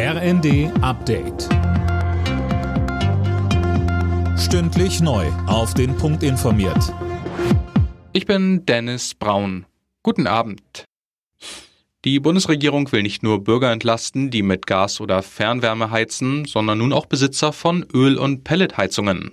RND Update. Stündlich neu. Auf den Punkt informiert. Ich bin Dennis Braun. Guten Abend. Die Bundesregierung will nicht nur Bürger entlasten, die mit Gas oder Fernwärme heizen, sondern nun auch Besitzer von Öl- und Pelletheizungen.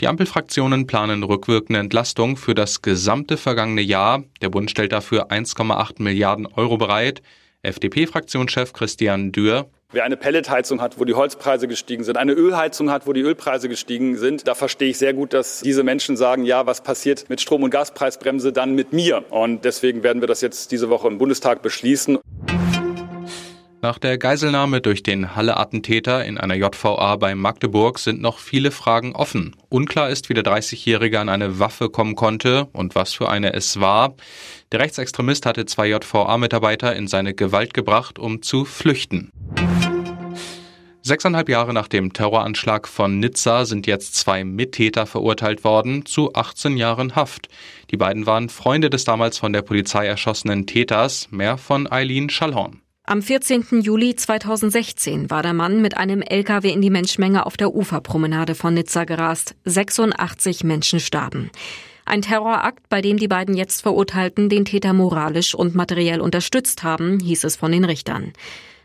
Die Ampelfraktionen planen rückwirkende Entlastung für das gesamte vergangene Jahr. Der Bund stellt dafür 1,8 Milliarden Euro bereit. FDP-Fraktionschef Christian Dürr. Wer eine Pelletheizung hat, wo die Holzpreise gestiegen sind, eine Ölheizung hat, wo die Ölpreise gestiegen sind, da verstehe ich sehr gut, dass diese Menschen sagen, ja, was passiert mit Strom- und Gaspreisbremse dann mit mir? Und deswegen werden wir das jetzt diese Woche im Bundestag beschließen. Nach der Geiselnahme durch den Halle-Attentäter in einer JVA bei Magdeburg sind noch viele Fragen offen. Unklar ist, wie der 30-Jährige an eine Waffe kommen konnte und was für eine es war. Der Rechtsextremist hatte zwei JVA-Mitarbeiter in seine Gewalt gebracht, um zu flüchten. Sechseinhalb Jahre nach dem Terroranschlag von Nizza sind jetzt zwei Mittäter verurteilt worden zu 18 Jahren Haft. Die beiden waren Freunde des damals von der Polizei erschossenen Täters, mehr von Eileen Schallhorn. Am 14. Juli 2016 war der Mann mit einem LKW in die Menschmenge auf der Uferpromenade von Nizza gerast. 86 Menschen starben. Ein Terrorakt, bei dem die beiden jetzt Verurteilten den Täter moralisch und materiell unterstützt haben, hieß es von den Richtern.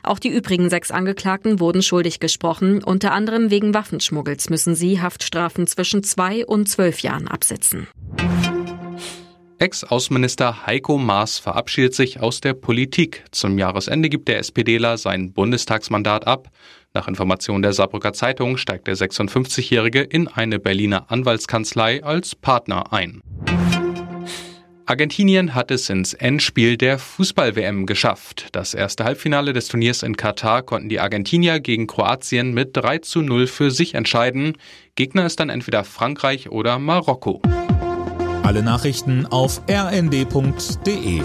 Auch die übrigen sechs Angeklagten wurden schuldig gesprochen. Unter anderem wegen Waffenschmuggels müssen sie Haftstrafen zwischen zwei und zwölf Jahren absitzen. Ex-Außenminister Heiko Maas verabschiedet sich aus der Politik. Zum Jahresende gibt der SPDler sein Bundestagsmandat ab. Nach Informationen der Saarbrücker Zeitung steigt der 56-Jährige in eine Berliner Anwaltskanzlei als Partner ein. Argentinien hat es ins Endspiel der Fußball-WM geschafft. Das erste Halbfinale des Turniers in Katar konnten die Argentinier gegen Kroatien mit 3 zu 0 für sich entscheiden. Gegner ist dann entweder Frankreich oder Marokko. Alle Nachrichten auf rnd.de